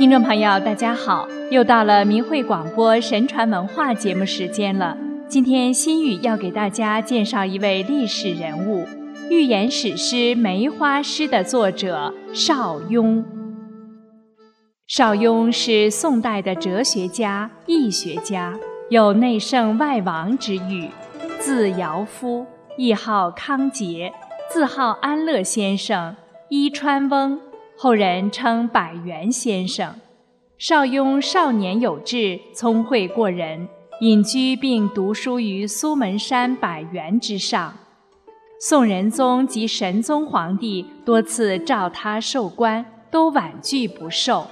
听众朋友，大家好！又到了明慧广播神传文化节目时间了。今天心语要给大家介绍一位历史人物——寓言史诗《梅花诗》的作者邵雍。邵雍是宋代的哲学家、易学家，有内圣外王之誉。字尧夫，谥号康节，字号安乐先生，伊川翁。后人称百元先生，邵雍少年有志，聪慧过人，隐居并读书于苏门山百元之上。宋仁宗及神宗皇帝多次召他授官，都婉拒不受。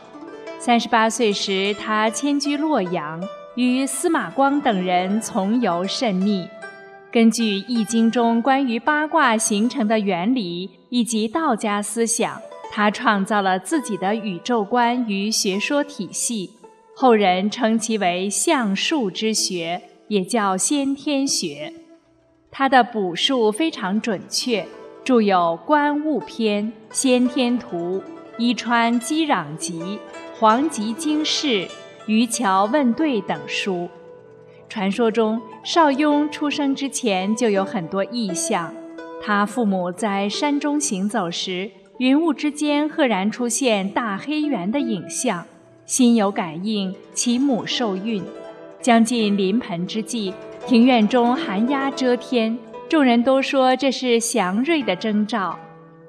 三十八岁时，他迁居洛阳，与司马光等人从游甚密。根据《易经》中关于八卦形成的原理以及道家思想。他创造了自己的宇宙观与学说体系，后人称其为象数之学，也叫先天学。他的卜数非常准确，著有《观物篇》《先天图》《伊川击壤集》《黄极经世》《渔樵问对》等书。传说中，邵雍出生之前就有很多异象，他父母在山中行走时。云雾之间赫然出现大黑猿的影像，心有感应，其母受孕。将近临盆之际，庭院中寒鸦遮天，众人都说这是祥瑞的征兆。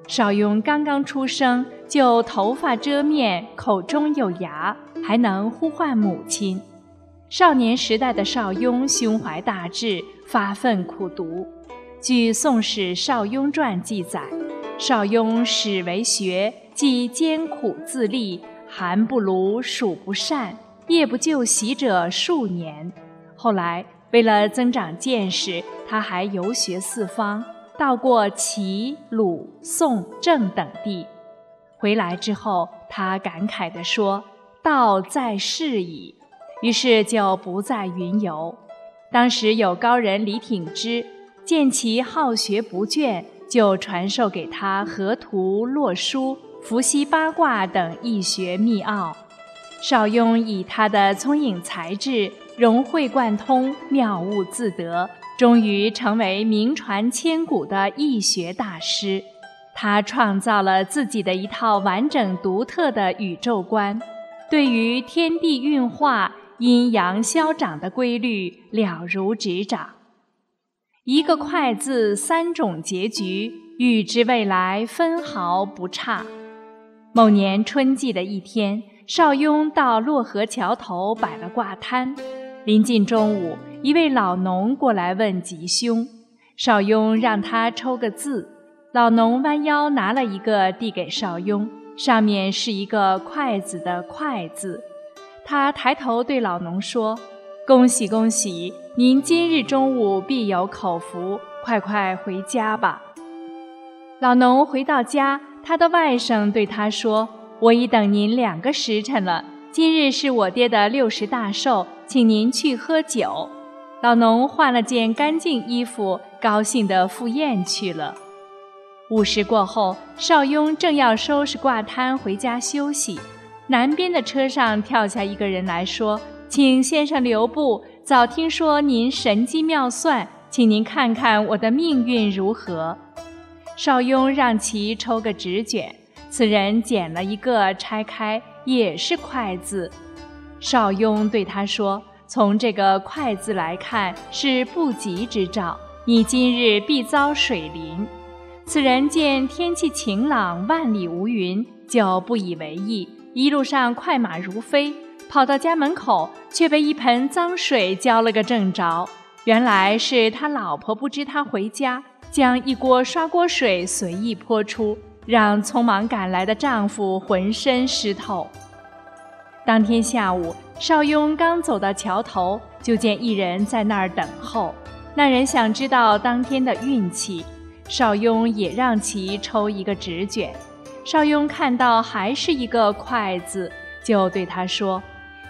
邵雍刚刚出生，就头发遮面，口中有牙，还能呼唤母亲。少年时代的邵雍胸怀大志，发奋苦读。据《宋史·邵雍传》记载。邵雍始为学，既艰苦自立，寒不炉，暑不善，夜不就习者数年。后来为了增长见识，他还游学四方，到过齐、鲁、宋、郑等地。回来之后，他感慨地说：“道在世矣。”于是就不再云游。当时有高人李挺之，见其好学不倦。就传授给他河图、洛书、伏羲八卦等易学秘奥。邵雍以他的聪颖才智，融会贯通，妙悟自得，终于成为名传千古的易学大师。他创造了自己的一套完整独特的宇宙观，对于天地运化、阴阳消长的规律了如指掌。一个“快”字，三种结局，预知未来分毫不差。某年春季的一天，邵雍到洛河桥头摆了卦摊。临近中午，一位老农过来问吉凶，邵雍让他抽个字。老农弯腰拿了一个，递给邵雍，上面是一个“筷子”的“筷”字。他抬头对老农说。恭喜恭喜！您今日中午必有口福，快快回家吧。老农回到家，他的外甥对他说：“我已等您两个时辰了，今日是我爹的六十大寿，请您去喝酒。”老农换了件干净衣服，高兴地赴宴去了。午时过后，邵雍正要收拾挂摊回家休息，南边的车上跳下一个人来说。请先生留步。早听说您神机妙算，请您看看我的命运如何。邵雍让其抽个纸卷，此人捡了一个，拆开也是“快”字。邵雍对他说：“从这个‘快’字来看，是不吉之兆，你今日必遭水淋。”此人见天气晴朗，万里无云，就不以为意，一路上快马如飞。跑到家门口，却被一盆脏水浇了个正着。原来是他老婆不知他回家，将一锅刷锅水随意泼出，让匆忙赶来的丈夫浑身湿透。当天下午，邵雍刚走到桥头，就见一人在那儿等候。那人想知道当天的运气，邵雍也让其抽一个纸卷。邵雍看到还是一个“筷子”，就对他说。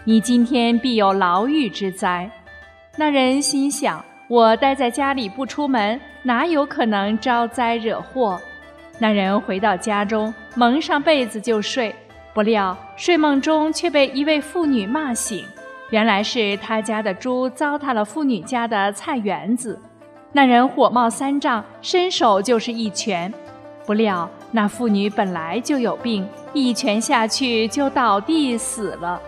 你今天必有牢狱之灾。那人心想：我待在家里不出门，哪有可能招灾惹祸？那人回到家中，蒙上被子就睡。不料睡梦中却被一位妇女骂醒，原来是他家的猪糟蹋了妇女家的菜园子。那人火冒三丈，伸手就是一拳，不料那妇女本来就有病，一拳下去就倒地死了。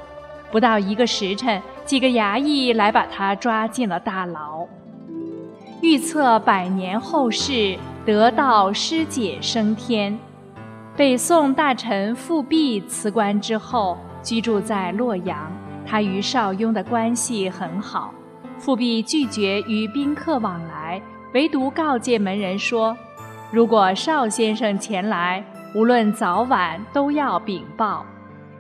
不到一个时辰，几个衙役来把他抓进了大牢。预测百年后事，得道师姐升天。北宋大臣富弼辞官之后，居住在洛阳。他与邵雍的关系很好。富弼拒绝与宾客往来，唯独告诫门人说：“如果邵先生前来，无论早晚都要禀报。”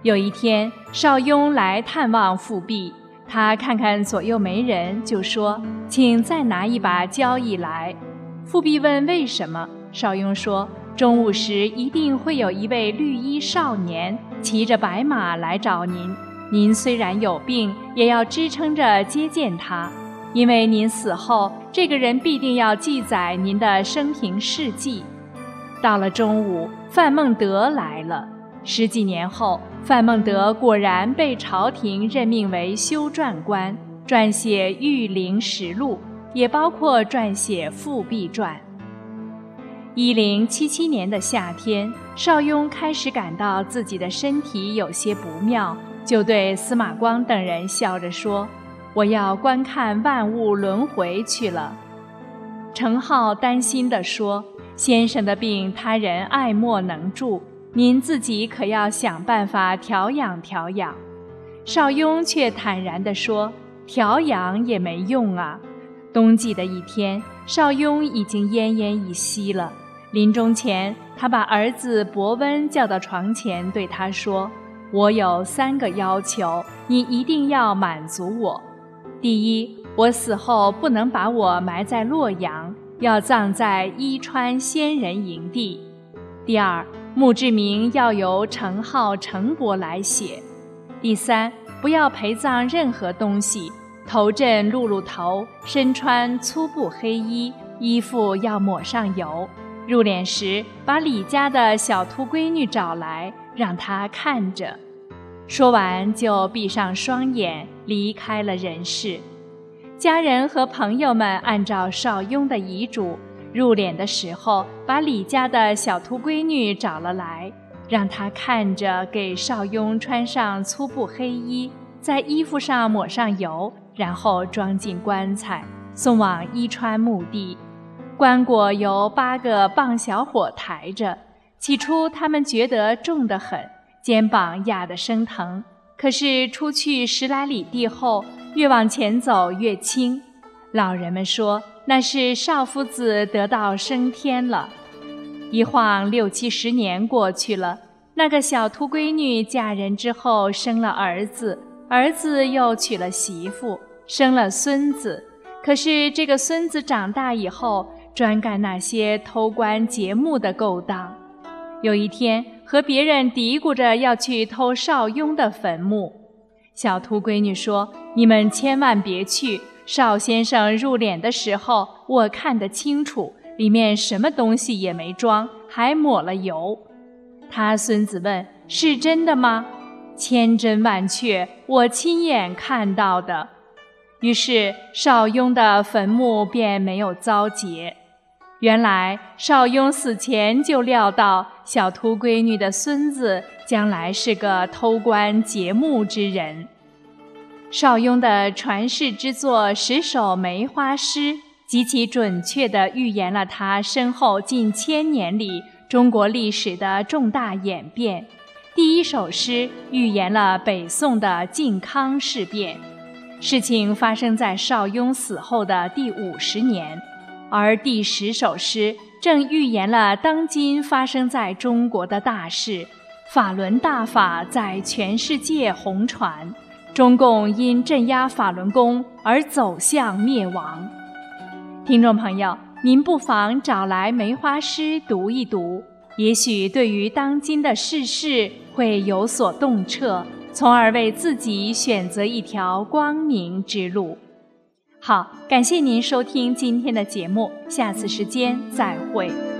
有一天，邵雍来探望富弼。他看看左右没人，就说：“请再拿一把交椅来。”富弼问：“为什么？”邵雍说：“中午时一定会有一位绿衣少年骑着白马来找您。您虽然有病，也要支撑着接见他，因为您死后，这个人必定要记载您的生平事迹。”到了中午，范孟德来了。十几年后，范孟德果然被朝廷任命为修撰官，撰写《御林实录》，也包括撰写《复辟传》。一零七七年的夏天，邵雍开始感到自己的身体有些不妙，就对司马光等人笑着说：“我要观看万物轮回去了。”程颢担心地说：“先生的病，他人爱莫能助。”您自己可要想办法调养调养，邵雍却坦然地说：“调养也没用啊。”冬季的一天，邵雍已经奄奄一息了。临终前，他把儿子伯温叫到床前，对他说：“我有三个要求，你一定要满足我。第一，我死后不能把我埋在洛阳，要葬在伊川仙人营地。第二。”墓志铭要由程颢、程伯来写。第三，不要陪葬任何东西，头枕露露头，身穿粗布黑衣，衣服要抹上油。入殓时，把李家的小秃闺女找来，让她看着。说完，就闭上双眼，离开了人世。家人和朋友们按照邵雍的遗嘱。入殓的时候，把李家的小秃闺女找了来，让她看着给邵雍穿上粗布黑衣，在衣服上抹上油，然后装进棺材，送往伊川墓地。棺椁由八个棒小伙抬着，起初他们觉得重得很，肩膀压得生疼。可是出去十来里地后，越往前走越轻。老人们说。那是少夫子得道升天了，一晃六七十年过去了。那个小秃闺女嫁人之后生了儿子，儿子又娶了媳妇，生了孙子。可是这个孙子长大以后，专干那些偷棺劫墓的勾当。有一天，和别人嘀咕着要去偷邵雍的坟墓。小秃闺女说：“你们千万别去。”邵先生入殓的时候，我看得清楚，里面什么东西也没装，还抹了油。他孙子问：“是真的吗？”千真万确，我亲眼看到的。于是邵雍的坟墓便没有遭劫。原来邵雍死前就料到小秃闺女的孙子将来是个偷棺劫墓之人。邵雍的传世之作十首梅花诗，极其准确地预言了他身后近千年里中国历史的重大演变。第一首诗预言了北宋的靖康事变，事情发生在邵雍死后的第五十年；而第十首诗正预言了当今发生在中国的大事——法轮大法在全世界红传。中共因镇压法轮功而走向灭亡。听众朋友，您不妨找来梅花诗读一读，也许对于当今的世事会有所洞彻，从而为自己选择一条光明之路。好，感谢您收听今天的节目，下次时间再会。